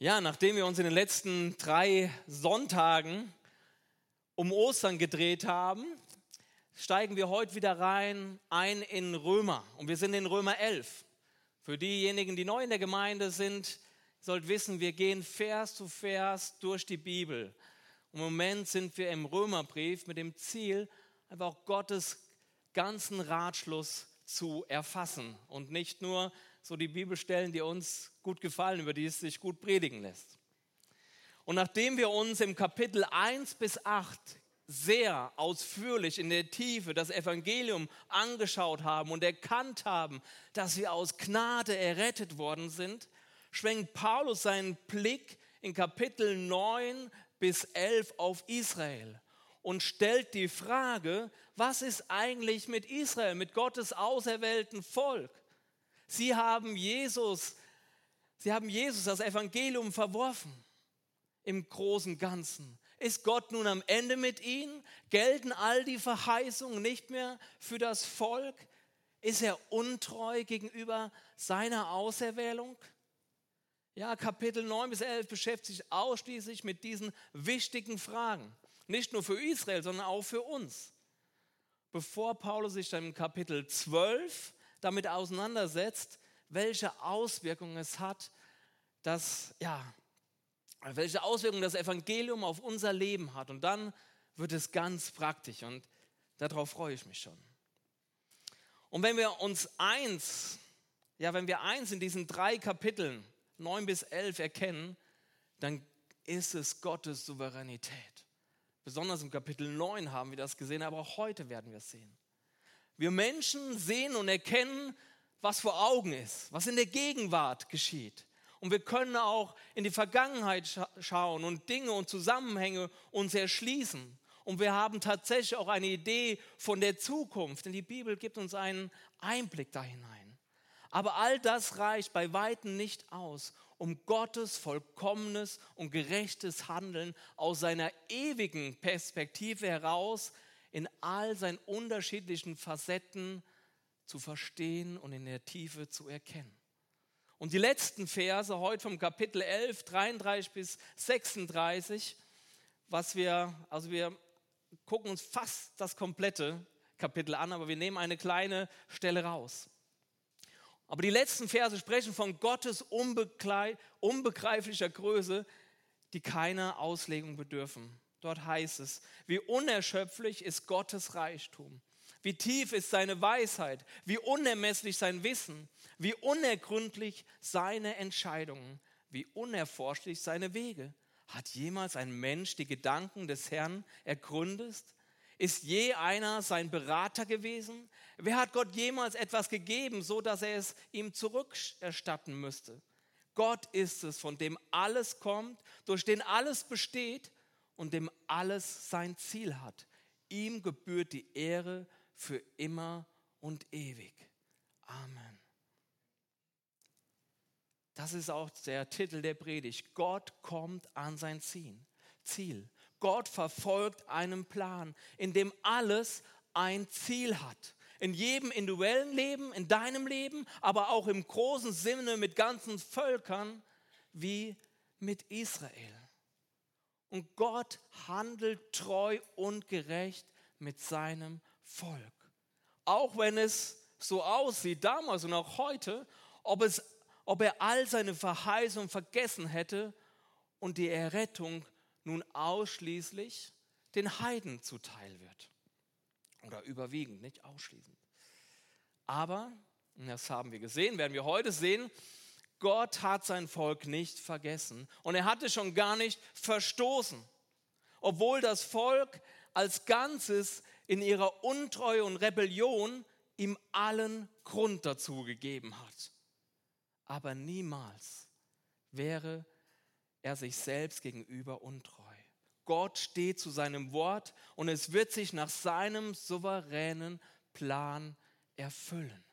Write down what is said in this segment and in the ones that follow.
Ja, nachdem wir uns in den letzten drei Sonntagen um Ostern gedreht haben, steigen wir heute wieder rein ein in Römer. Und wir sind in Römer 11. Für diejenigen, die neu in der Gemeinde sind, sollt wissen, wir gehen Vers zu Vers durch die Bibel. Im Moment sind wir im Römerbrief mit dem Ziel, einfach Gottes ganzen Ratschluss zu erfassen und nicht nur so die Bibelstellen, die uns gut gefallen, über die es sich gut predigen lässt. Und nachdem wir uns im Kapitel 1 bis 8 sehr ausführlich in der Tiefe das Evangelium angeschaut haben und erkannt haben, dass wir aus Gnade errettet worden sind, schwenkt Paulus seinen Blick in Kapitel 9 bis 11 auf Israel und stellt die Frage, was ist eigentlich mit Israel, mit Gottes auserwählten Volk? Sie haben Jesus, sie haben Jesus das Evangelium verworfen im großen Ganzen. Ist Gott nun am Ende mit ihnen? Gelten all die Verheißungen nicht mehr für das Volk? Ist er untreu gegenüber seiner Auserwählung? Ja, Kapitel 9 bis 11 beschäftigt sich ausschließlich mit diesen wichtigen Fragen. Nicht nur für Israel, sondern auch für uns. Bevor Paulus sich dann im Kapitel 12 damit auseinandersetzt, welche Auswirkungen es hat, dass, ja, welche Auswirkungen das Evangelium auf unser Leben hat. Und dann wird es ganz praktisch und darauf freue ich mich schon. Und wenn wir uns eins, ja, wenn wir eins in diesen drei Kapiteln, 9 bis 11, erkennen, dann ist es Gottes Souveränität. Besonders im Kapitel 9 haben wir das gesehen, aber auch heute werden wir es sehen. Wir Menschen sehen und erkennen, was vor Augen ist, was in der Gegenwart geschieht. Und wir können auch in die Vergangenheit scha schauen und Dinge und Zusammenhänge uns erschließen. Und wir haben tatsächlich auch eine Idee von der Zukunft, denn die Bibel gibt uns einen Einblick da hinein. Aber all das reicht bei weitem nicht aus, um Gottes vollkommenes und gerechtes Handeln aus seiner ewigen Perspektive heraus in all seinen unterschiedlichen Facetten zu verstehen und in der Tiefe zu erkennen. Und die letzten Verse heute vom Kapitel 11, 33 bis 36, was wir, also wir gucken uns fast das komplette Kapitel an, aber wir nehmen eine kleine Stelle raus. Aber die letzten Verse sprechen von Gottes unbegreiflicher Größe, die keiner Auslegung bedürfen. Dort heißt es, wie unerschöpflich ist Gottes Reichtum, wie tief ist seine Weisheit, wie unermesslich sein Wissen, wie unergründlich seine Entscheidungen, wie unerforschlich seine Wege. Hat jemals ein Mensch die Gedanken des Herrn ergründet? Ist je einer sein Berater gewesen? Wer hat Gott jemals etwas gegeben, so dass er es ihm zurückerstatten müsste? Gott ist es, von dem alles kommt, durch den alles besteht und dem alles sein Ziel hat. Ihm gebührt die Ehre für immer und ewig. Amen. Das ist auch der Titel der Predigt. Gott kommt an sein Ziel. Gott verfolgt einen Plan, in dem alles ein Ziel hat. In jedem individuellen Leben, in deinem Leben, aber auch im großen Sinne mit ganzen Völkern wie mit Israel. Und Gott handelt treu und gerecht mit seinem Volk. Auch wenn es so aussieht, damals und auch heute, ob, es, ob er all seine Verheißungen vergessen hätte und die Errettung nun ausschließlich den Heiden zuteil wird. Oder überwiegend, nicht ausschließend. Aber, das haben wir gesehen, werden wir heute sehen, Gott hat sein Volk nicht vergessen und er hatte schon gar nicht verstoßen, obwohl das Volk als Ganzes in ihrer Untreue und Rebellion ihm allen Grund dazu gegeben hat. Aber niemals wäre er sich selbst gegenüber untreu. Gott steht zu seinem Wort und es wird sich nach seinem souveränen Plan erfüllen.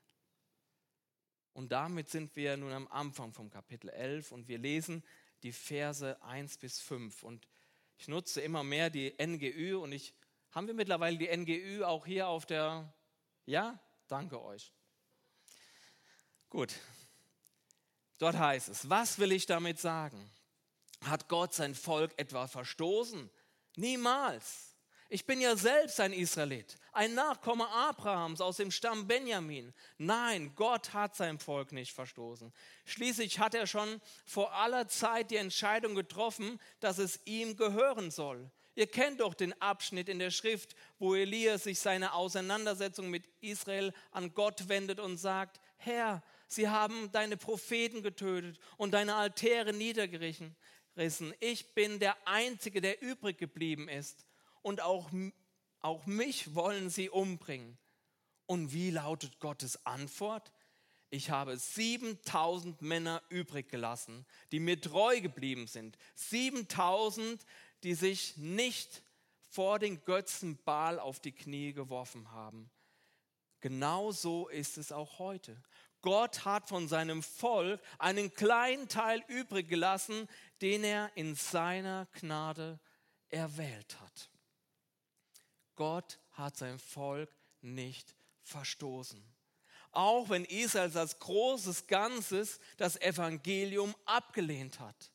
Und damit sind wir nun am Anfang vom Kapitel 11 und wir lesen die Verse 1 bis 5. Und ich nutze immer mehr die NGÜ und ich, haben wir mittlerweile die NGÜ auch hier auf der, ja, danke euch. Gut, dort heißt es, was will ich damit sagen? Hat Gott sein Volk etwa verstoßen? Niemals. Ich bin ja selbst ein Israelit, ein Nachkomme Abrahams aus dem Stamm Benjamin. Nein, Gott hat sein Volk nicht verstoßen. Schließlich hat er schon vor aller Zeit die Entscheidung getroffen, dass es ihm gehören soll. Ihr kennt doch den Abschnitt in der Schrift, wo Elias sich seine Auseinandersetzung mit Israel an Gott wendet und sagt, Herr, sie haben deine Propheten getötet und deine Altäre niedergerissen. Ich bin der Einzige, der übrig geblieben ist und auch, auch mich wollen sie umbringen. Und wie lautet Gottes Antwort? Ich habe 7000 Männer übrig gelassen, die mir treu geblieben sind. 7000, die sich nicht vor den Götzen Baal auf die Knie geworfen haben. Genau so ist es auch heute. Gott hat von seinem Volk einen kleinen Teil übrig gelassen, den er in seiner Gnade erwählt hat. Gott hat sein Volk nicht verstoßen. Auch wenn Israel als großes Ganzes das Evangelium abgelehnt hat.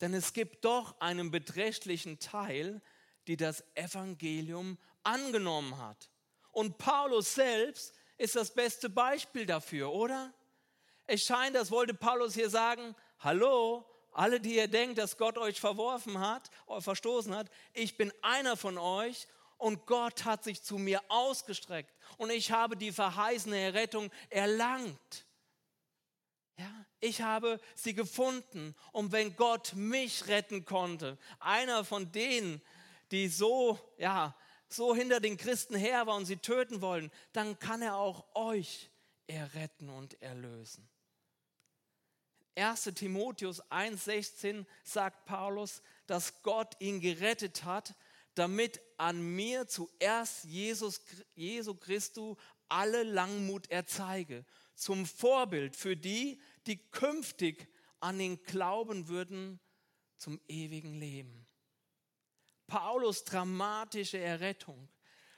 Denn es gibt doch einen beträchtlichen Teil, die das Evangelium angenommen hat. Und Paulus selbst ist das beste Beispiel dafür, oder? Es scheint, das wollte Paulus hier sagen, hallo, alle, die ihr denkt, dass Gott euch verworfen hat, verstoßen hat, ich bin einer von euch und Gott hat sich zu mir ausgestreckt und ich habe die verheißene Errettung erlangt. Ja, ich habe sie gefunden und wenn Gott mich retten konnte, einer von denen, die so, ja, so hinter den Christen her war und sie töten wollen, dann kann er auch euch erretten und erlösen. 1 Timotheus 1,16 sagt Paulus, dass Gott ihn gerettet hat, damit an mir zuerst Jesus, Jesu Christus alle Langmut erzeige, zum Vorbild für die, die künftig an ihn glauben würden, zum ewigen Leben. Paulus dramatische Errettung,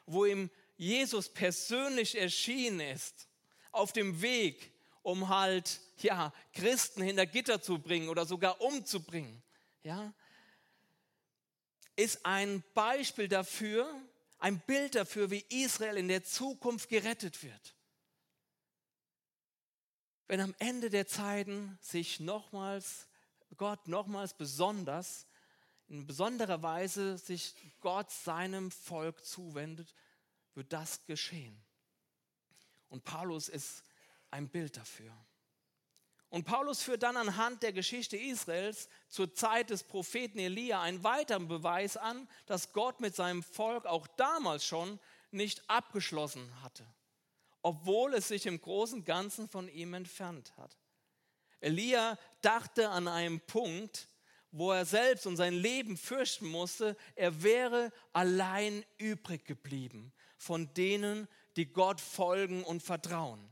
wo ihm Jesus persönlich erschienen ist, auf dem Weg, um halt ja Christen hinter Gitter zu bringen oder sogar umzubringen. Ja, ist ein Beispiel dafür, ein Bild dafür, wie Israel in der Zukunft gerettet wird. Wenn am Ende der Zeiten sich nochmals Gott nochmals besonders, in besonderer Weise sich Gott seinem Volk zuwendet, wird das geschehen. Und Paulus ist ein Bild dafür. Und Paulus führt dann anhand der Geschichte Israels zur Zeit des Propheten Elia einen weiteren Beweis an, dass Gott mit seinem Volk auch damals schon nicht abgeschlossen hatte, obwohl es sich im großen Ganzen von ihm entfernt hat. Elia dachte an einen Punkt, wo er selbst und sein Leben fürchten musste, er wäre allein übrig geblieben von denen, die Gott folgen und vertrauen.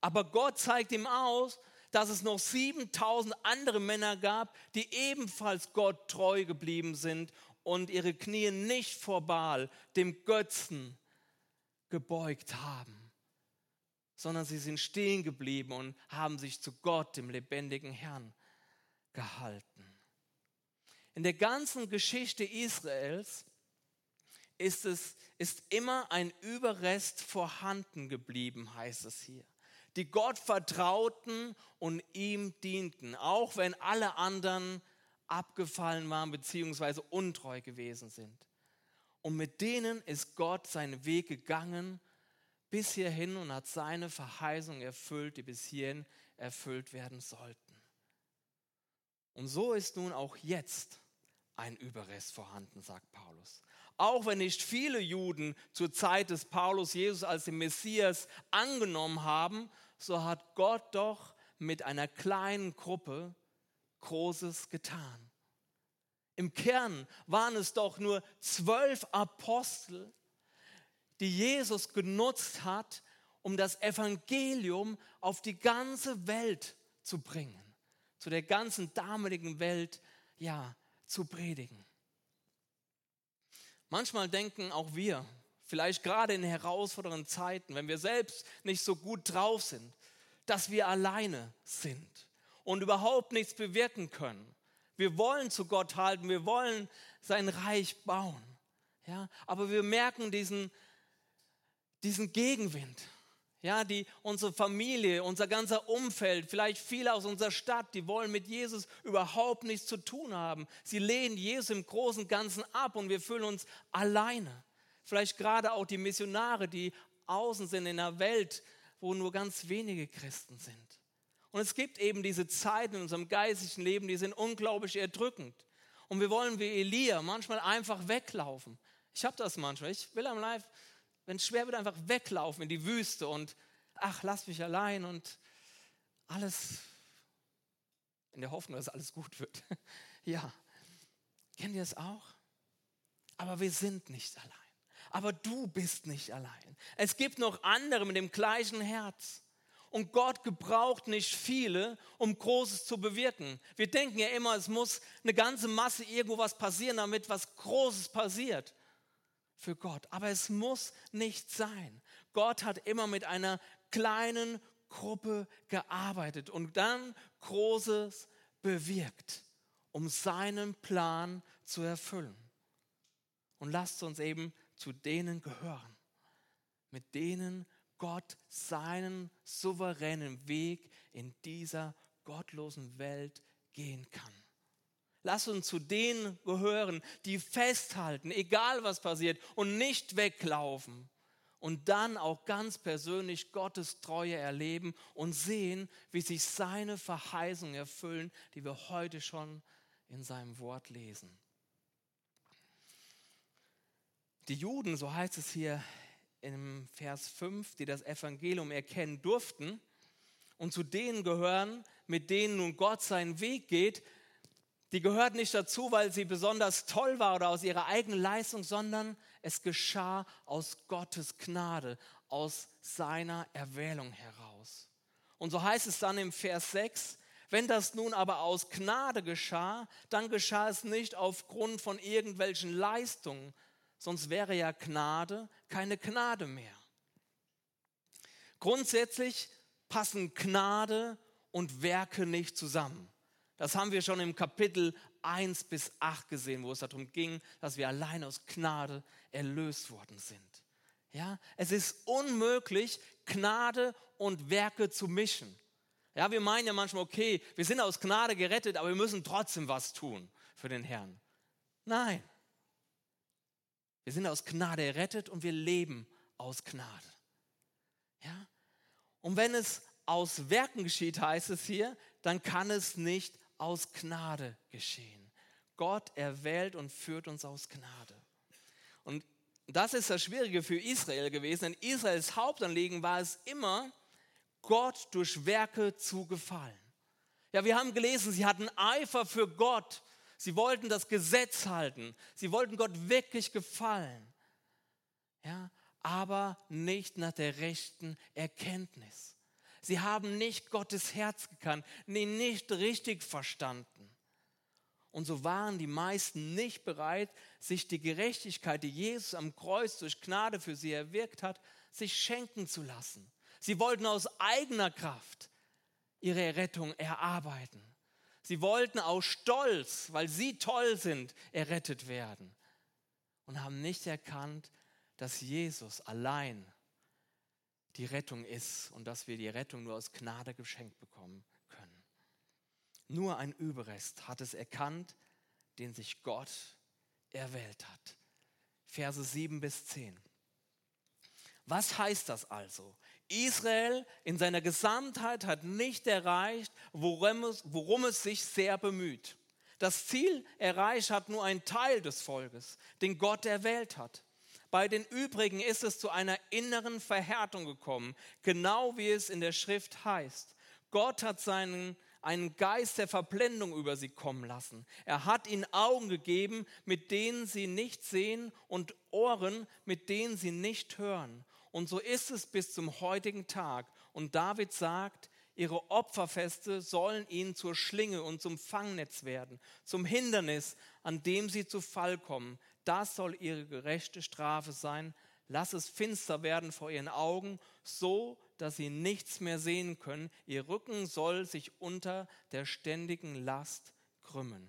Aber Gott zeigt ihm aus, dass es noch 7000 andere Männer gab, die ebenfalls Gott treu geblieben sind und ihre Knie nicht vor Baal, dem Götzen, gebeugt haben, sondern sie sind stehen geblieben und haben sich zu Gott, dem lebendigen Herrn, gehalten. In der ganzen Geschichte Israels ist es ist immer ein Überrest vorhanden geblieben, heißt es hier die Gott vertrauten und ihm dienten, auch wenn alle anderen abgefallen waren bzw. untreu gewesen sind. Und mit denen ist Gott seinen Weg gegangen bis hierhin und hat seine Verheißung erfüllt, die bis hierhin erfüllt werden sollten. Und so ist nun auch jetzt ein Überrest vorhanden, sagt Paulus. Auch wenn nicht viele Juden zur Zeit des Paulus Jesus als den Messias angenommen haben, so hat Gott doch mit einer kleinen Gruppe Großes getan. Im Kern waren es doch nur zwölf Apostel, die Jesus genutzt hat, um das Evangelium auf die ganze Welt zu bringen, zu der ganzen damaligen Welt, ja, zu predigen. Manchmal denken auch wir, vielleicht gerade in herausfordernden Zeiten, wenn wir selbst nicht so gut drauf sind, dass wir alleine sind und überhaupt nichts bewirken können. Wir wollen zu Gott halten, wir wollen sein Reich bauen. Ja, aber wir merken diesen, diesen Gegenwind. Ja, die, unsere Familie, unser ganzer Umfeld, vielleicht viele aus unserer Stadt, die wollen mit Jesus überhaupt nichts zu tun haben. Sie lehnen Jesus im Großen und Ganzen ab und wir fühlen uns alleine. Vielleicht gerade auch die Missionare, die außen sind in einer Welt, wo nur ganz wenige Christen sind. Und es gibt eben diese Zeiten in unserem geistigen Leben, die sind unglaublich erdrückend. Und wir wollen wie Elia manchmal einfach weglaufen. Ich habe das manchmal. Ich will am Live wenn es schwer wird, einfach weglaufen in die Wüste und ach, lass mich allein und alles in der Hoffnung, dass alles gut wird. ja, kennt ihr es auch? Aber wir sind nicht allein. Aber du bist nicht allein. Es gibt noch andere mit dem gleichen Herz. Und Gott gebraucht nicht viele, um Großes zu bewirken. Wir denken ja immer, es muss eine ganze Masse irgendwo was passieren, damit was Großes passiert für Gott. Aber es muss nicht sein. Gott hat immer mit einer kleinen Gruppe gearbeitet und dann Großes bewirkt, um seinen Plan zu erfüllen. Und lasst uns eben zu denen gehören, mit denen Gott seinen souveränen Weg in dieser gottlosen Welt gehen kann. Lass uns zu denen gehören, die festhalten, egal was passiert, und nicht weglaufen. Und dann auch ganz persönlich Gottes Treue erleben und sehen, wie sich seine Verheißungen erfüllen, die wir heute schon in seinem Wort lesen. Die Juden, so heißt es hier im Vers 5, die das Evangelium erkennen durften und zu denen gehören, mit denen nun Gott seinen Weg geht, die gehört nicht dazu, weil sie besonders toll war oder aus ihrer eigenen Leistung, sondern es geschah aus Gottes Gnade, aus seiner Erwählung heraus. Und so heißt es dann im Vers 6, wenn das nun aber aus Gnade geschah, dann geschah es nicht aufgrund von irgendwelchen Leistungen, sonst wäre ja Gnade keine Gnade mehr. Grundsätzlich passen Gnade und Werke nicht zusammen. Das haben wir schon im Kapitel 1 bis 8 gesehen, wo es darum ging, dass wir allein aus Gnade erlöst worden sind. Ja, es ist unmöglich, Gnade und Werke zu mischen. Ja, wir meinen ja manchmal, okay, wir sind aus Gnade gerettet, aber wir müssen trotzdem was tun für den Herrn. Nein. Wir sind aus Gnade errettet und wir leben aus Gnade. Ja? Und wenn es aus Werken geschieht, heißt es hier, dann kann es nicht aus Gnade geschehen. Gott erwählt und führt uns aus Gnade. Und das ist das Schwierige für Israel gewesen, denn Israels Hauptanliegen war es immer, Gott durch Werke zu gefallen. Ja, wir haben gelesen, sie hatten Eifer für Gott. Sie wollten das Gesetz halten. Sie wollten Gott wirklich gefallen. Ja, aber nicht nach der rechten Erkenntnis. Sie haben nicht Gottes Herz gekannt, nicht richtig verstanden. Und so waren die meisten nicht bereit, sich die Gerechtigkeit, die Jesus am Kreuz durch Gnade für sie erwirkt hat, sich schenken zu lassen. Sie wollten aus eigener Kraft ihre Errettung erarbeiten. Sie wollten aus Stolz, weil sie toll sind, errettet werden. Und haben nicht erkannt, dass Jesus allein die Rettung ist und dass wir die Rettung nur aus Gnade geschenkt bekommen können. Nur ein Überrest hat es erkannt, den sich Gott erwählt hat. Verse 7 bis 10. Was heißt das also? Israel in seiner Gesamtheit hat nicht erreicht, worum es, worum es sich sehr bemüht. Das Ziel erreicht hat nur ein Teil des Volkes, den Gott erwählt hat. Bei den übrigen ist es zu einer inneren Verhärtung gekommen, genau wie es in der Schrift heißt. Gott hat seinen einen Geist der Verblendung über sie kommen lassen. Er hat ihnen Augen gegeben, mit denen sie nicht sehen und Ohren, mit denen sie nicht hören. Und so ist es bis zum heutigen Tag. Und David sagt, ihre Opferfeste sollen ihnen zur Schlinge und zum Fangnetz werden, zum Hindernis, an dem sie zu Fall kommen. Das soll ihre gerechte Strafe sein. Lass es finster werden vor ihren Augen, so dass sie nichts mehr sehen können. Ihr Rücken soll sich unter der ständigen Last krümmen.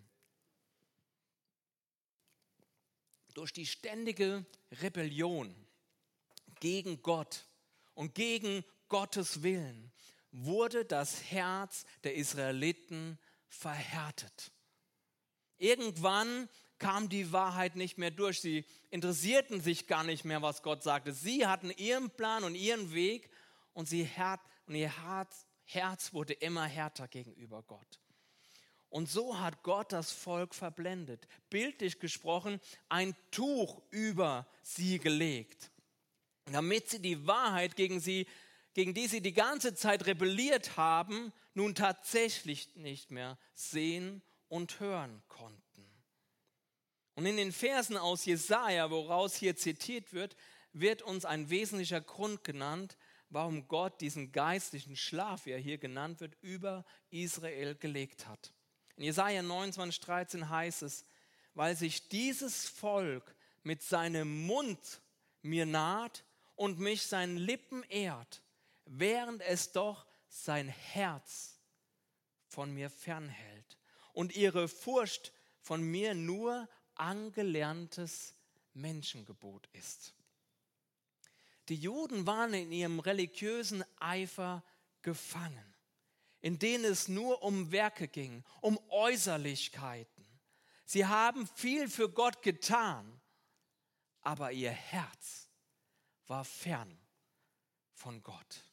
Durch die ständige Rebellion gegen Gott und gegen Gottes Willen wurde das Herz der Israeliten verhärtet. Irgendwann kam die Wahrheit nicht mehr durch. Sie interessierten sich gar nicht mehr, was Gott sagte. Sie hatten ihren Plan und ihren Weg und, hart, und ihr Herz, Herz wurde immer härter gegenüber Gott. Und so hat Gott das Volk verblendet, bildlich gesprochen, ein Tuch über sie gelegt, damit sie die Wahrheit gegen sie, gegen die sie die ganze Zeit rebelliert haben, nun tatsächlich nicht mehr sehen und hören konnten. Und in den Versen aus Jesaja, woraus hier zitiert wird, wird uns ein wesentlicher Grund genannt, warum Gott diesen geistlichen Schlaf, wie er hier genannt wird, über Israel gelegt hat. In Jesaja 29, 13 heißt es, weil sich dieses Volk mit seinem Mund mir naht und mich seinen Lippen ehrt, während es doch sein Herz von mir fernhält und ihre Furcht von mir nur angelerntes Menschengebot ist. Die Juden waren in ihrem religiösen Eifer gefangen in denen es nur um Werke ging, um Äußerlichkeiten. Sie haben viel für Gott getan, aber ihr Herz war fern von Gott.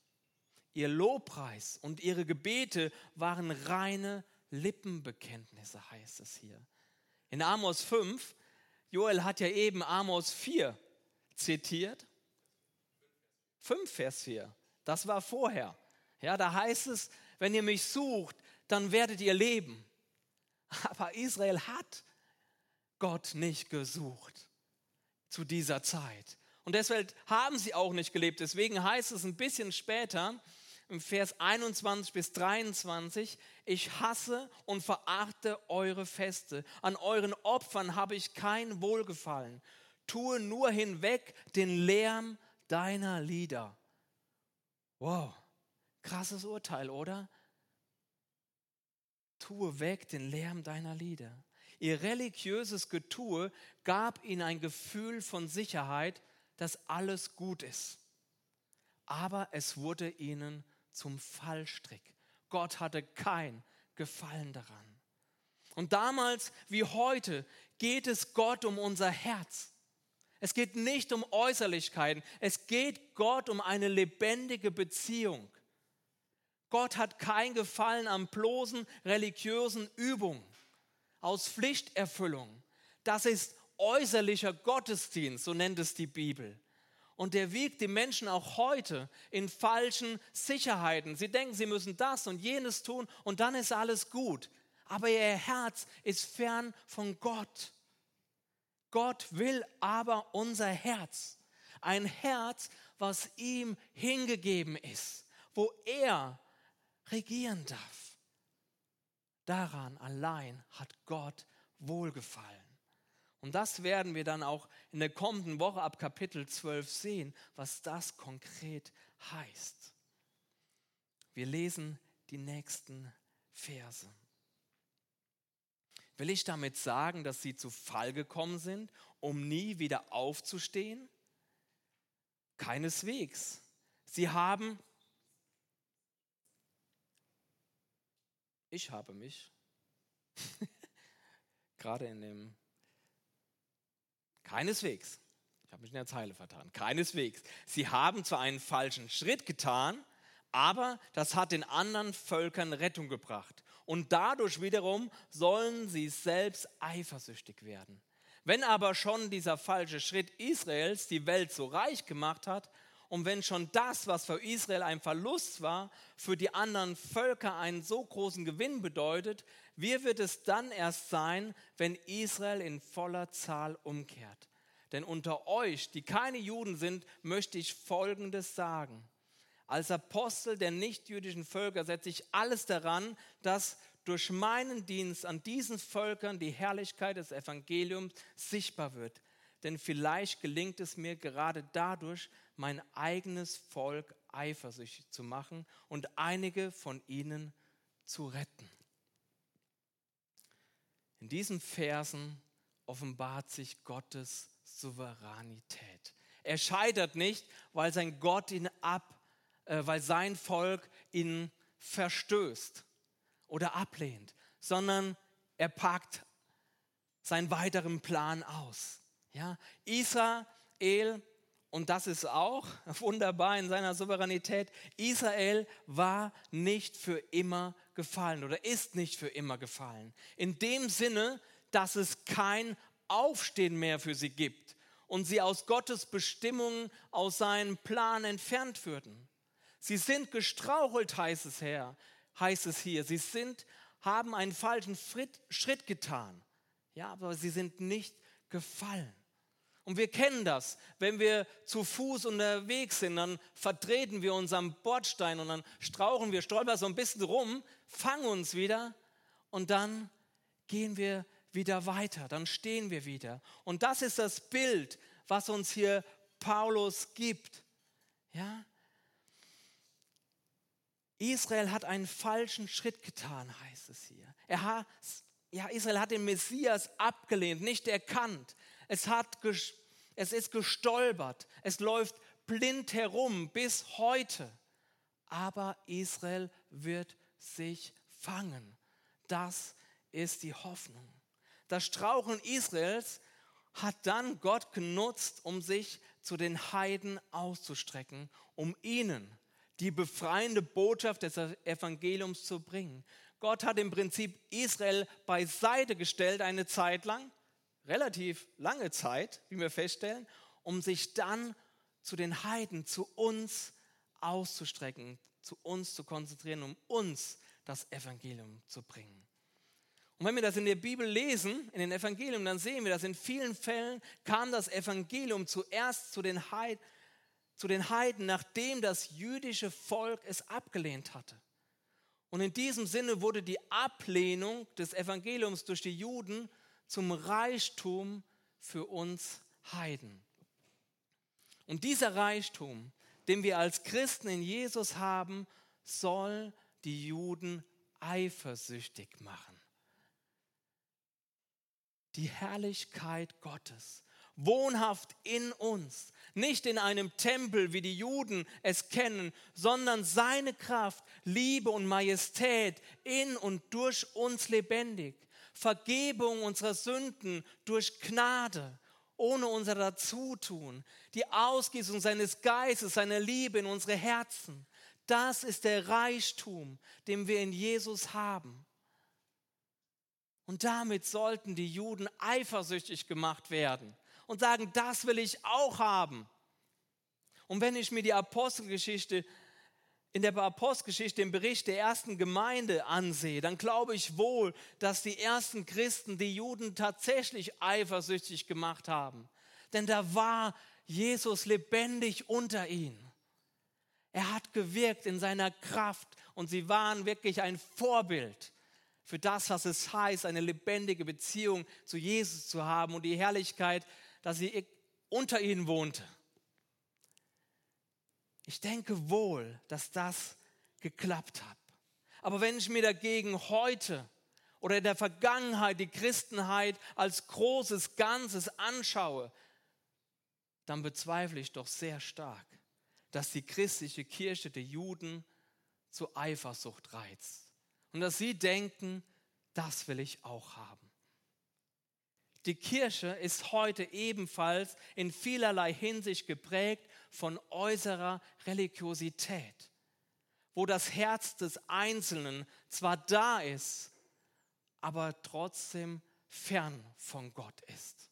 Ihr Lobpreis und ihre Gebete waren reine Lippenbekenntnisse, heißt es hier. In Amos 5, Joel hat ja eben Amos 4 zitiert. 5 Vers 4, das war vorher. Ja, da heißt es, wenn ihr mich sucht, dann werdet ihr leben. Aber Israel hat Gott nicht gesucht zu dieser Zeit. Und deshalb haben sie auch nicht gelebt. Deswegen heißt es ein bisschen später, im Vers 21 bis 23, ich hasse und verachte eure Feste. An euren Opfern habe ich kein Wohlgefallen. Tue nur hinweg den Lärm deiner Lieder. Wow. Krasses Urteil, oder? Tue weg den Lärm deiner Lieder. Ihr religiöses Getue gab ihnen ein Gefühl von Sicherheit, dass alles gut ist. Aber es wurde ihnen zum Fallstrick. Gott hatte kein Gefallen daran. Und damals wie heute geht es Gott um unser Herz. Es geht nicht um Äußerlichkeiten. Es geht Gott um eine lebendige Beziehung. Gott hat kein Gefallen an bloßen religiösen Übungen aus Pflichterfüllung. Das ist äußerlicher Gottesdienst, so nennt es die Bibel. Und der wiegt die Menschen auch heute in falschen Sicherheiten. Sie denken, sie müssen das und jenes tun und dann ist alles gut. Aber ihr Herz ist fern von Gott. Gott will aber unser Herz. Ein Herz, was ihm hingegeben ist, wo er regieren darf. Daran allein hat Gott wohlgefallen. Und das werden wir dann auch in der kommenden Woche ab Kapitel 12 sehen, was das konkret heißt. Wir lesen die nächsten Verse. Will ich damit sagen, dass sie zu Fall gekommen sind, um nie wieder aufzustehen? Keineswegs. Sie haben ich habe mich gerade in dem keineswegs, ich habe mich in der Zeile vertan, keineswegs. Sie haben zwar einen falschen Schritt getan, aber das hat den anderen Völkern Rettung gebracht. Und dadurch wiederum sollen sie selbst eifersüchtig werden. Wenn aber schon dieser falsche Schritt Israels die Welt so reich gemacht hat, und wenn schon das, was für Israel ein Verlust war, für die anderen Völker einen so großen Gewinn bedeutet, wie wird es dann erst sein, wenn Israel in voller Zahl umkehrt? Denn unter euch, die keine Juden sind, möchte ich Folgendes sagen. Als Apostel der nichtjüdischen Völker setze ich alles daran, dass durch meinen Dienst an diesen Völkern die Herrlichkeit des Evangeliums sichtbar wird. Denn vielleicht gelingt es mir gerade dadurch, mein eigenes Volk eifersüchtig zu machen und einige von ihnen zu retten. In diesen Versen offenbart sich Gottes Souveränität. Er scheitert nicht, weil sein Gott ihn ab, äh, weil sein Volk ihn verstößt oder ablehnt, sondern er packt seinen weiteren Plan aus. Ja, Israel, und das ist auch wunderbar in seiner Souveränität, Israel war nicht für immer gefallen oder ist nicht für immer gefallen. In dem Sinne, dass es kein Aufstehen mehr für sie gibt und sie aus Gottes Bestimmungen, aus seinem Plan entfernt würden. Sie sind gestrauchelt, heißt es, her, heißt es hier. Sie sind, haben einen falschen Schritt, Schritt getan. Ja, aber sie sind nicht gefallen. Und wir kennen das, wenn wir zu Fuß unterwegs sind, dann vertreten wir uns am Bordstein und dann strauchen wir, stolpern so ein bisschen rum, fangen uns wieder und dann gehen wir wieder weiter, dann stehen wir wieder. Und das ist das Bild, was uns hier Paulus gibt. Ja? Israel hat einen falschen Schritt getan, heißt es hier. Er hat, ja, Israel hat den Messias abgelehnt, nicht erkannt. Es, hat, es ist gestolpert. Es läuft blind herum bis heute. Aber Israel wird sich fangen. Das ist die Hoffnung. Das Strauchen Israels hat dann Gott genutzt, um sich zu den Heiden auszustrecken, um ihnen die befreiende Botschaft des Evangeliums zu bringen. Gott hat im Prinzip Israel beiseite gestellt eine Zeit lang, relativ lange Zeit, wie wir feststellen, um sich dann zu den Heiden, zu uns auszustrecken, zu uns zu konzentrieren, um uns das Evangelium zu bringen. Und wenn wir das in der Bibel lesen, in den Evangelien, dann sehen wir, dass in vielen Fällen kam das Evangelium zuerst zu den, Heiden, zu den Heiden, nachdem das jüdische Volk es abgelehnt hatte. Und in diesem Sinne wurde die Ablehnung des Evangeliums durch die Juden zum Reichtum für uns Heiden. Und dieser Reichtum, den wir als Christen in Jesus haben, soll die Juden eifersüchtig machen die Herrlichkeit Gottes, wohnhaft in uns, nicht in einem Tempel, wie die Juden es kennen, sondern seine Kraft, Liebe und Majestät in und durch uns lebendig, Vergebung unserer Sünden durch Gnade, ohne unser Dazutun, die Ausgießung seines Geistes, seiner Liebe in unsere Herzen. Das ist der Reichtum, den wir in Jesus haben. Und damit sollten die Juden eifersüchtig gemacht werden und sagen, das will ich auch haben. Und wenn ich mir die Apostelgeschichte, in der Apostelgeschichte den Bericht der ersten Gemeinde ansehe, dann glaube ich wohl, dass die ersten Christen die Juden tatsächlich eifersüchtig gemacht haben. Denn da war Jesus lebendig unter ihnen. Er hat gewirkt in seiner Kraft und sie waren wirklich ein Vorbild für das, was es heißt, eine lebendige Beziehung zu Jesus zu haben und die Herrlichkeit, dass sie unter ihnen wohnte. Ich denke wohl, dass das geklappt hat. Aber wenn ich mir dagegen heute oder in der Vergangenheit die Christenheit als großes Ganzes anschaue, dann bezweifle ich doch sehr stark, dass die christliche Kirche der Juden zu Eifersucht reizt und dass sie denken, das will ich auch haben. Die Kirche ist heute ebenfalls in vielerlei Hinsicht geprägt von äußerer Religiosität, wo das Herz des Einzelnen zwar da ist, aber trotzdem fern von Gott ist,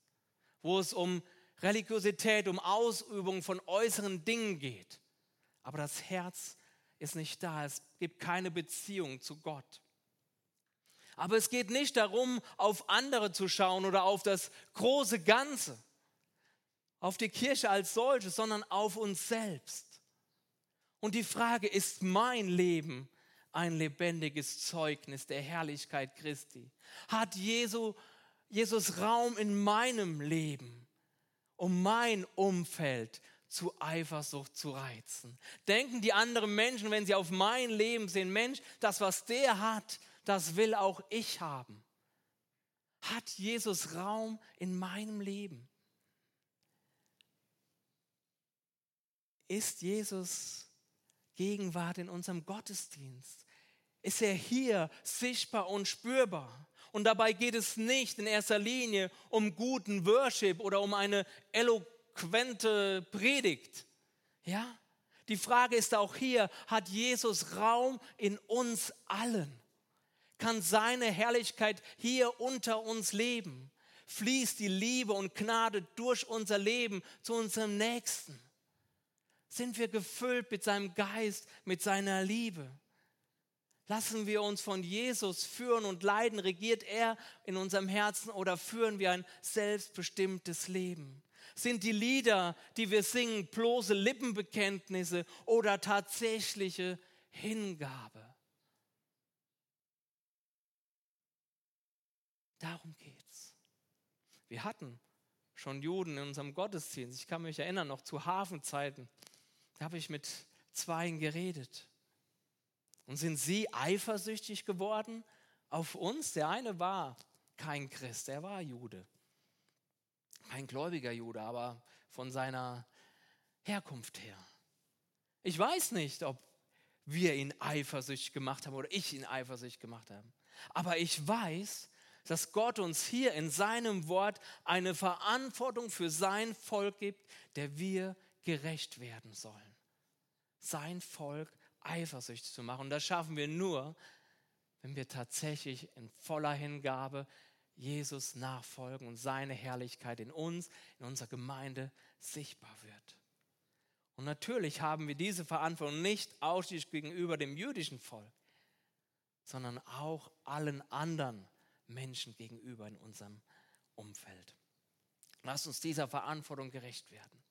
wo es um Religiosität, um Ausübung von äußeren Dingen geht, aber das Herz ist nicht da. Es gibt keine Beziehung zu Gott. Aber es geht nicht darum, auf andere zu schauen oder auf das große Ganze, auf die Kirche als solche, sondern auf uns selbst. Und die Frage, ist mein Leben ein lebendiges Zeugnis der Herrlichkeit Christi? Hat Jesu, Jesus Raum in meinem Leben, um mein Umfeld zu Eifersucht zu reizen? Denken die anderen Menschen, wenn sie auf mein Leben sehen, Mensch, das, was der hat, das will auch ich haben? Hat Jesus Raum in meinem Leben? Ist Jesus Gegenwart in unserem Gottesdienst? Ist er hier sichtbar und spürbar? Und dabei geht es nicht in erster Linie um guten Worship oder um eine eloquente Predigt. Ja? Die Frage ist auch hier, hat Jesus Raum in uns allen? Kann seine Herrlichkeit hier unter uns leben? Fließt die Liebe und Gnade durch unser Leben zu unserem Nächsten? Sind wir gefüllt mit seinem Geist, mit seiner Liebe? Lassen wir uns von Jesus führen und leiden? Regiert er in unserem Herzen oder führen wir ein selbstbestimmtes Leben? Sind die Lieder, die wir singen, bloße Lippenbekenntnisse oder tatsächliche Hingabe? Darum geht's. Wir hatten schon Juden in unserem Gottesdienst. Ich kann mich erinnern, noch zu Hafenzeiten. Da habe ich mit Zweien geredet. Und sind sie eifersüchtig geworden auf uns? Der eine war kein Christ, er war Jude. Kein gläubiger Jude, aber von seiner Herkunft her. Ich weiß nicht, ob wir ihn eifersüchtig gemacht haben oder ich ihn eifersüchtig gemacht habe. Aber ich weiß, dass Gott uns hier in seinem Wort eine Verantwortung für sein Volk gibt, der wir gerecht werden sollen. Sein Volk eifersüchtig zu machen. Und das schaffen wir nur, wenn wir tatsächlich in voller Hingabe Jesus nachfolgen und seine Herrlichkeit in uns, in unserer Gemeinde sichtbar wird. Und natürlich haben wir diese Verantwortung nicht ausschließlich gegenüber dem jüdischen Volk, sondern auch allen anderen Menschen gegenüber in unserem Umfeld. Lasst uns dieser Verantwortung gerecht werden.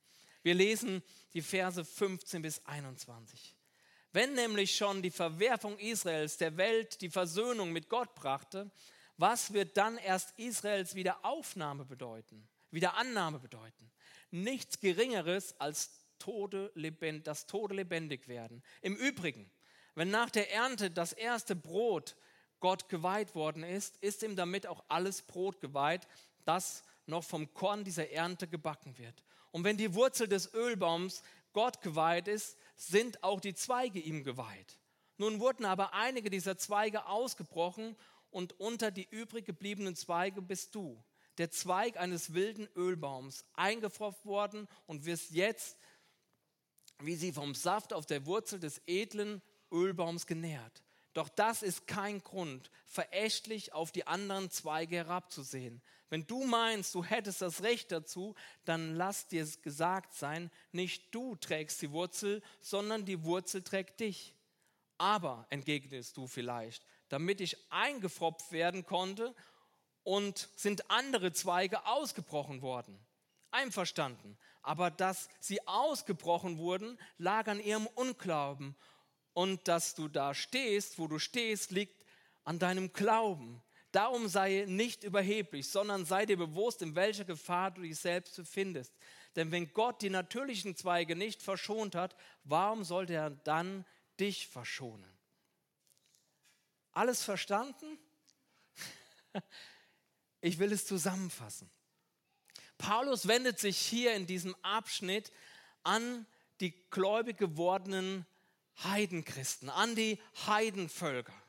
Wir lesen die Verse 15 bis 21. Wenn nämlich schon die Verwerfung Israels der Welt die Versöhnung mit Gott brachte, was wird dann erst Israels Wiederaufnahme bedeuten, Wiederannahme bedeuten? Nichts Geringeres als Tode, das Tode lebendig werden. Im Übrigen, wenn nach der Ernte das erste Brot Gott geweiht worden ist, ist ihm damit auch alles Brot geweiht, das noch vom Korn dieser Ernte gebacken wird. Und wenn die Wurzel des Ölbaums Gott geweiht ist, sind auch die Zweige ihm geweiht. Nun wurden aber einige dieser Zweige ausgebrochen und unter die übrig gebliebenen Zweige bist du, der Zweig eines wilden Ölbaums, eingefropft worden und wirst jetzt, wie sie vom Saft auf der Wurzel des edlen Ölbaums genährt. Doch das ist kein Grund, verächtlich auf die anderen Zweige herabzusehen. Wenn du meinst, du hättest das Recht dazu, dann lass dir gesagt sein, nicht du trägst die Wurzel, sondern die Wurzel trägt dich. Aber, entgegnest du vielleicht, damit ich eingefropft werden konnte und sind andere Zweige ausgebrochen worden. Einverstanden. Aber dass sie ausgebrochen wurden, lag an ihrem Unglauben. Und dass du da stehst, wo du stehst, liegt an deinem Glauben. Darum sei nicht überheblich, sondern sei dir bewusst, in welcher Gefahr du dich selbst befindest. Denn wenn Gott die natürlichen Zweige nicht verschont hat, warum sollte er dann dich verschonen? Alles verstanden? Ich will es zusammenfassen. Paulus wendet sich hier in diesem Abschnitt an die gläubig gewordenen Heidenchristen, an die Heidenvölker.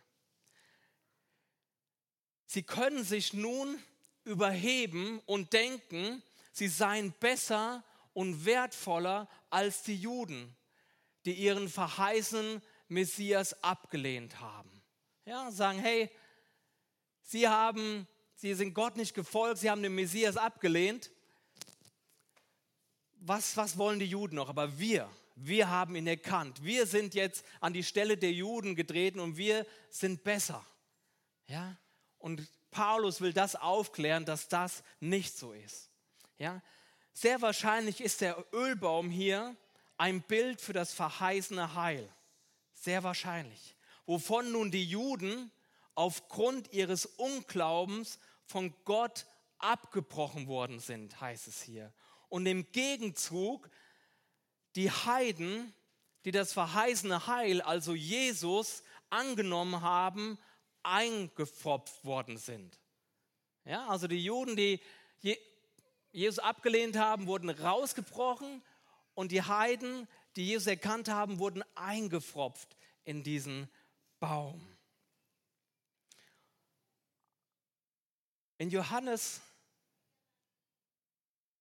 Sie können sich nun überheben und denken, sie seien besser und wertvoller als die Juden, die ihren verheißenen Messias abgelehnt haben. Ja, sagen, hey, sie haben, sie sind Gott nicht gefolgt, sie haben den Messias abgelehnt. Was, was wollen die Juden noch? Aber wir, wir haben ihn erkannt. Wir sind jetzt an die Stelle der Juden getreten und wir sind besser. Ja? Und Paulus will das aufklären, dass das nicht so ist. Ja? Sehr wahrscheinlich ist der Ölbaum hier ein Bild für das verheißene Heil. Sehr wahrscheinlich wovon nun die Juden aufgrund ihres Unglaubens von Gott abgebrochen worden sind, heißt es hier. Und im Gegenzug die Heiden, die das verheißene Heil, also Jesus, angenommen haben, eingefropft worden sind. Ja, also die Juden, die Jesus abgelehnt haben, wurden rausgebrochen und die Heiden, die Jesus erkannt haben, wurden eingefropft in diesen Baum. In Johannes,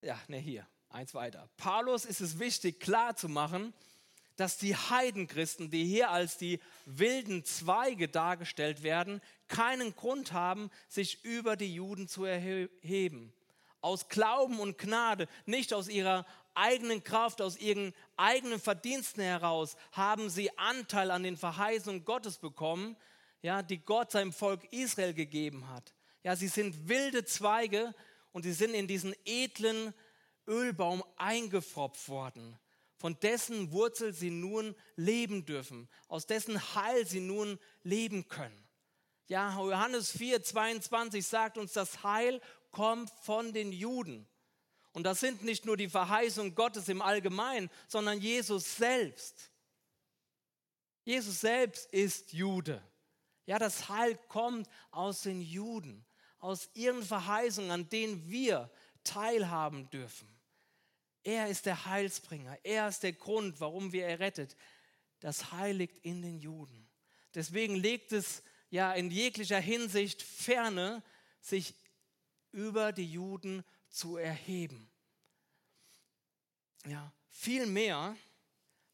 ja, ne, hier, eins weiter. Paulus ist es wichtig, klar zu machen, dass die Heidenchristen, die hier als die wilden Zweige dargestellt werden, keinen Grund haben, sich über die Juden zu erheben. Aus Glauben und Gnade, nicht aus ihrer eigenen Kraft, aus ihren eigenen Verdiensten heraus, haben sie Anteil an den Verheißungen Gottes bekommen, ja, die Gott seinem Volk Israel gegeben hat. Ja, sie sind wilde Zweige und sie sind in diesen edlen Ölbaum eingefropft worden, von dessen Wurzel sie nun leben dürfen, aus dessen Heil sie nun leben können. Ja, Johannes 4, 22 sagt uns, das Heil kommt von den Juden. Und das sind nicht nur die Verheißungen Gottes im Allgemeinen, sondern Jesus selbst. Jesus selbst ist Jude. Ja, das Heil kommt aus den Juden, aus ihren Verheißungen, an denen wir teilhaben dürfen. Er ist der Heilsbringer. Er ist der Grund, warum wir errettet. Das Heil liegt in den Juden. Deswegen legt es ja in jeglicher Hinsicht ferne, sich über die Juden zu erheben. Ja, vielmehr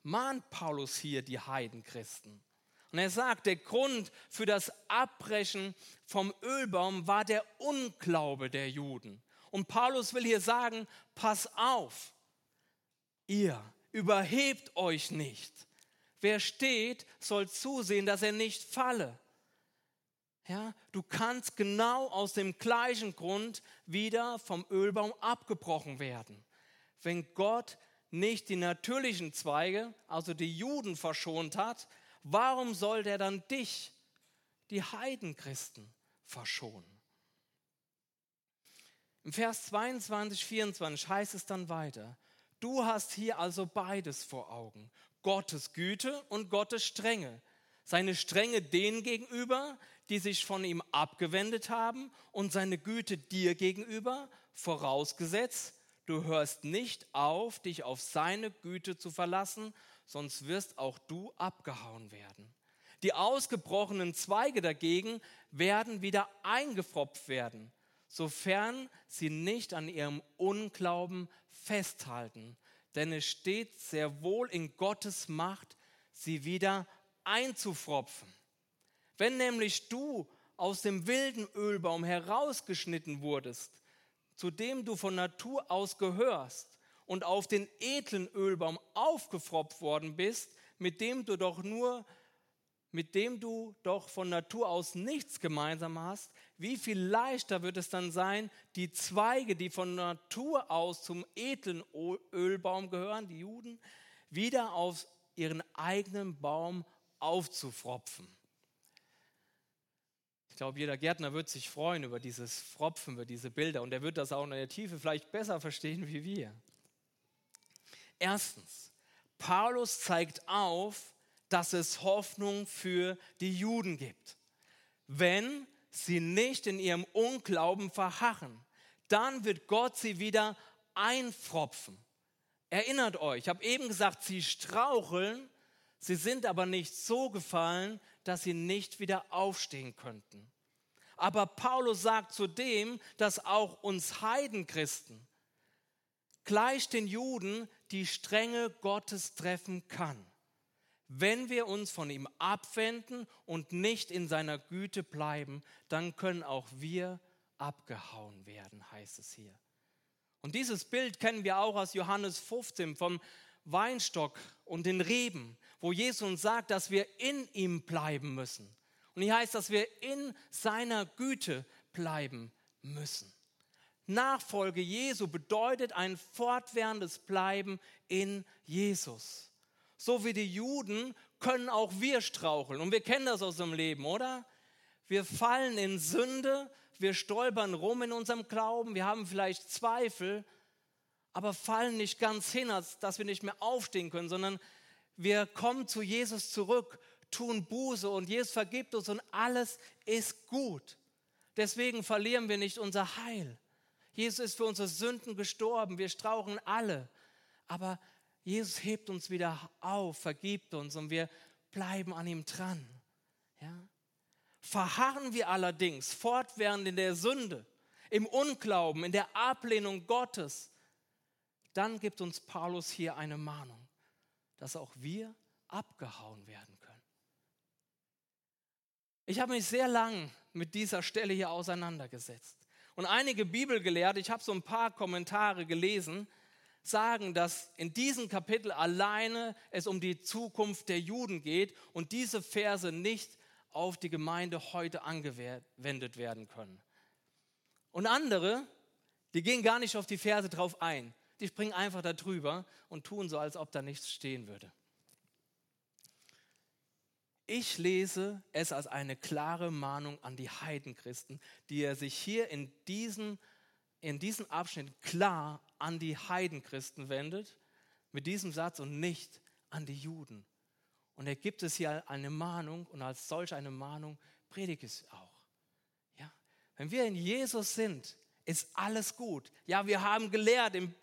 mahnt Paulus hier die Heidenchristen. Und er sagt, der Grund für das Abbrechen vom Ölbaum war der Unglaube der Juden. Und Paulus will hier sagen, pass auf, ihr überhebt euch nicht. Wer steht, soll zusehen, dass er nicht falle. Ja, du kannst genau aus dem gleichen Grund wieder vom Ölbaum abgebrochen werden. Wenn Gott nicht die natürlichen Zweige, also die Juden, verschont hat, warum soll der dann dich, die Heidenchristen, verschonen? Im Vers 22, 24 heißt es dann weiter, du hast hier also beides vor Augen, Gottes Güte und Gottes Strenge. Seine Strenge denen gegenüber, die sich von ihm abgewendet haben und seine Güte dir gegenüber, vorausgesetzt, du hörst nicht auf, dich auf seine Güte zu verlassen, sonst wirst auch du abgehauen werden. Die ausgebrochenen Zweige dagegen werden wieder eingefropft werden, sofern sie nicht an ihrem Unglauben festhalten. Denn es steht sehr wohl in Gottes Macht, sie wieder einzufropfen. Wenn nämlich du aus dem wilden Ölbaum herausgeschnitten wurdest, zu dem du von Natur aus gehörst und auf den edlen Ölbaum aufgefropft worden bist, mit dem du doch nur mit dem du doch von Natur aus nichts gemeinsam hast, wie viel leichter wird es dann sein, die Zweige, die von Natur aus zum edlen Ölbaum gehören, die Juden, wieder auf ihren eigenen Baum aufzufropfen glaube, jeder Gärtner wird sich freuen über dieses Fropfen, über diese Bilder und er wird das auch in der Tiefe vielleicht besser verstehen wie wir. Erstens, Paulus zeigt auf, dass es Hoffnung für die Juden gibt. Wenn sie nicht in ihrem Unglauben verharren, dann wird Gott sie wieder einfropfen. Erinnert euch, ich habe eben gesagt, sie straucheln, sie sind aber nicht so gefallen, dass sie nicht wieder aufstehen könnten. Aber Paulus sagt zudem, dass auch uns Heidenchristen gleich den Juden die Strenge Gottes treffen kann, wenn wir uns von ihm abwenden und nicht in seiner Güte bleiben, dann können auch wir abgehauen werden, heißt es hier. Und dieses Bild kennen wir auch aus Johannes 15 vom Weinstock und den Reben, wo Jesus uns sagt, dass wir in ihm bleiben müssen. Und hier heißt, dass wir in seiner Güte bleiben müssen. Nachfolge Jesu bedeutet ein fortwährendes Bleiben in Jesus. So wie die Juden können auch wir straucheln. Und wir kennen das aus dem Leben, oder? Wir fallen in Sünde, wir stolpern rum in unserem Glauben, wir haben vielleicht Zweifel, aber fallen nicht ganz hin, als dass wir nicht mehr aufstehen können, sondern wir kommen zu Jesus zurück, tun Buße und Jesus vergibt uns und alles ist gut. Deswegen verlieren wir nicht unser Heil. Jesus ist für unsere Sünden gestorben. Wir strauchen alle. Aber Jesus hebt uns wieder auf, vergibt uns und wir bleiben an ihm dran. Ja? Verharren wir allerdings fortwährend in der Sünde, im Unglauben, in der Ablehnung Gottes, dann gibt uns Paulus hier eine Mahnung, dass auch wir abgehauen werden können. Ich habe mich sehr lang mit dieser Stelle hier auseinandergesetzt. Und einige Bibelgelehrte, ich habe so ein paar Kommentare gelesen, sagen, dass in diesem Kapitel alleine es um die Zukunft der Juden geht und diese Verse nicht auf die Gemeinde heute angewendet werden können. Und andere, die gehen gar nicht auf die Verse drauf ein. Die springen einfach darüber und tun so, als ob da nichts stehen würde. Ich lese es als eine klare Mahnung an die Heidenchristen, die er sich hier in diesem, in diesem Abschnitt klar an die Heidenchristen wendet, mit diesem Satz und nicht an die Juden. Und er gibt es hier eine Mahnung und als solch eine Mahnung predigt es auch. Ja? Wenn wir in Jesus sind, ist alles gut. Ja, wir haben gelehrt in,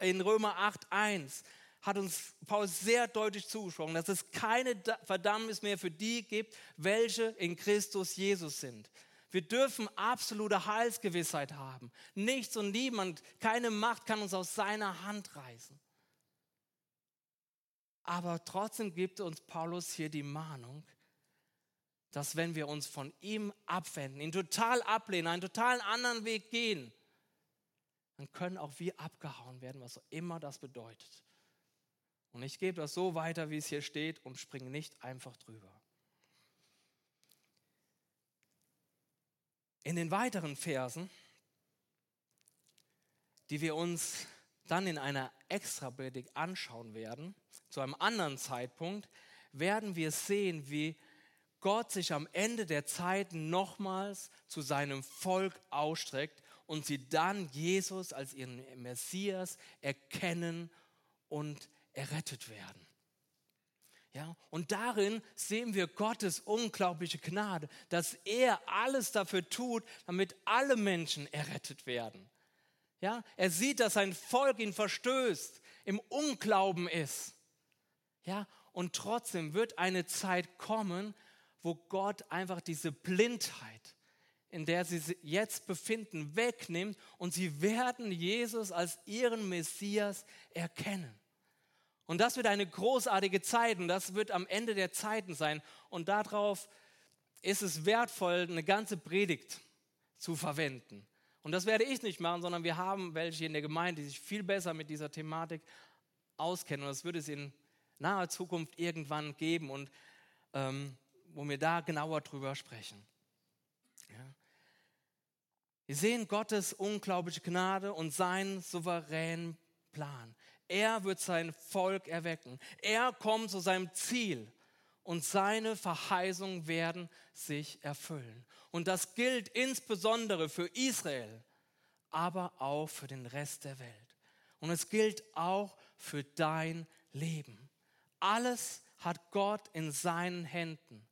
in Römer 8,1 hat uns Paulus sehr deutlich zugesprochen, dass es keine Verdammnis mehr für die gibt, welche in Christus Jesus sind. Wir dürfen absolute Heilsgewissheit haben. Nichts und niemand, keine Macht kann uns aus seiner Hand reißen. Aber trotzdem gibt uns Paulus hier die Mahnung, dass wenn wir uns von ihm abwenden, ihn total ablehnen, einen totalen anderen Weg gehen, dann können auch wir abgehauen werden, was auch immer das bedeutet. Und ich gebe das so weiter, wie es hier steht und springe nicht einfach drüber. In den weiteren Versen, die wir uns dann in einer Extra-Predigt anschauen werden, zu einem anderen Zeitpunkt, werden wir sehen, wie Gott sich am Ende der Zeiten nochmals zu seinem Volk ausstreckt und sie dann Jesus als ihren Messias erkennen und errettet werden. Ja, und darin sehen wir Gottes unglaubliche Gnade, dass er alles dafür tut, damit alle Menschen errettet werden. Ja, er sieht, dass sein Volk ihn verstößt, im Unglauben ist. Ja, und trotzdem wird eine Zeit kommen, wo Gott einfach diese Blindheit, in der sie sich jetzt befinden, wegnimmt und sie werden Jesus als ihren Messias erkennen. Und das wird eine großartige Zeit und das wird am Ende der Zeiten sein. Und darauf ist es wertvoll, eine ganze Predigt zu verwenden. Und das werde ich nicht machen, sondern wir haben welche in der Gemeinde, die sich viel besser mit dieser Thematik auskennen. Und das wird es in naher Zukunft irgendwann geben und ähm, wo wir da genauer drüber sprechen. Ja. Wir sehen Gottes unglaubliche Gnade und seinen souveränen Plan. Er wird sein Volk erwecken. Er kommt zu seinem Ziel und seine Verheißungen werden sich erfüllen. Und das gilt insbesondere für Israel, aber auch für den Rest der Welt. Und es gilt auch für dein Leben. Alles hat Gott in seinen Händen.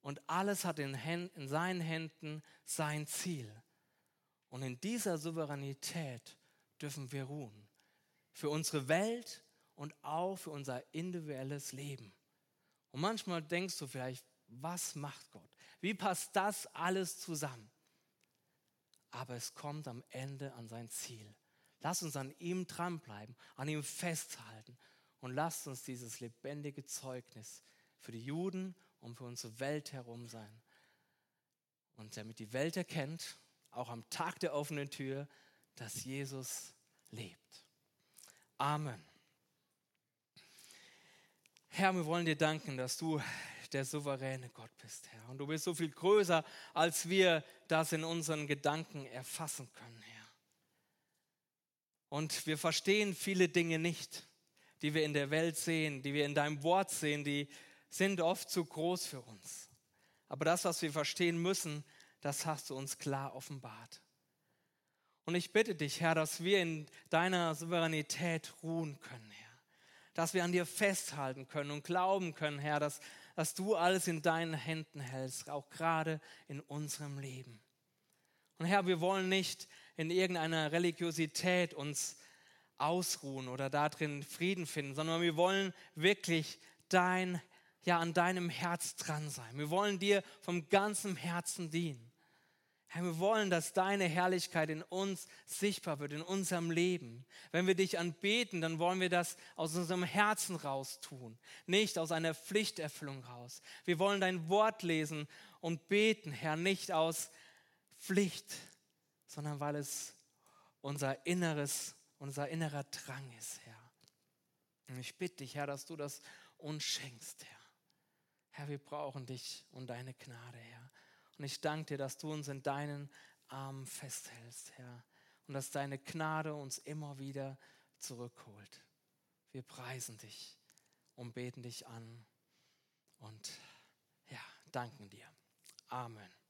Und alles hat in, in seinen Händen sein Ziel. Und in dieser Souveränität dürfen wir ruhen. Für unsere Welt und auch für unser individuelles Leben. Und manchmal denkst du vielleicht, was macht Gott? Wie passt das alles zusammen? Aber es kommt am Ende an sein Ziel. Lass uns an ihm dranbleiben, an ihm festhalten und lasst uns dieses lebendige Zeugnis für die Juden und für unsere Welt herum sein. Und damit die Welt erkennt, auch am Tag der offenen Tür, dass Jesus lebt. Amen. Herr, wir wollen dir danken, dass du der souveräne Gott bist, Herr. Und du bist so viel größer, als wir das in unseren Gedanken erfassen können, Herr. Und wir verstehen viele Dinge nicht, die wir in der Welt sehen, die wir in deinem Wort sehen, die sind oft zu groß für uns. Aber das, was wir verstehen müssen, das hast du uns klar offenbart. Und ich bitte dich, Herr, dass wir in deiner Souveränität ruhen können, Herr dass wir an dir festhalten können und glauben können, Herr, dass, dass du alles in deinen Händen hältst, auch gerade in unserem Leben. Und Herr, wir wollen nicht in irgendeiner Religiosität uns ausruhen oder darin Frieden finden, sondern wir wollen wirklich dein, ja, an deinem Herz dran sein. Wir wollen dir vom ganzen Herzen dienen. Herr, wir wollen, dass deine Herrlichkeit in uns sichtbar wird, in unserem Leben. Wenn wir dich anbeten, dann wollen wir das aus unserem Herzen raus tun, nicht aus einer Pflichterfüllung raus. Wir wollen dein Wort lesen und beten, Herr, nicht aus Pflicht, sondern weil es unser inneres, unser innerer Drang ist, Herr. Und ich bitte dich, Herr, dass du das uns schenkst, Herr. Herr, wir brauchen dich und deine Gnade, Herr. Und ich danke dir, dass du uns in deinen Armen festhältst, Herr. Und dass deine Gnade uns immer wieder zurückholt. Wir preisen dich und beten dich an und ja, danken dir. Amen.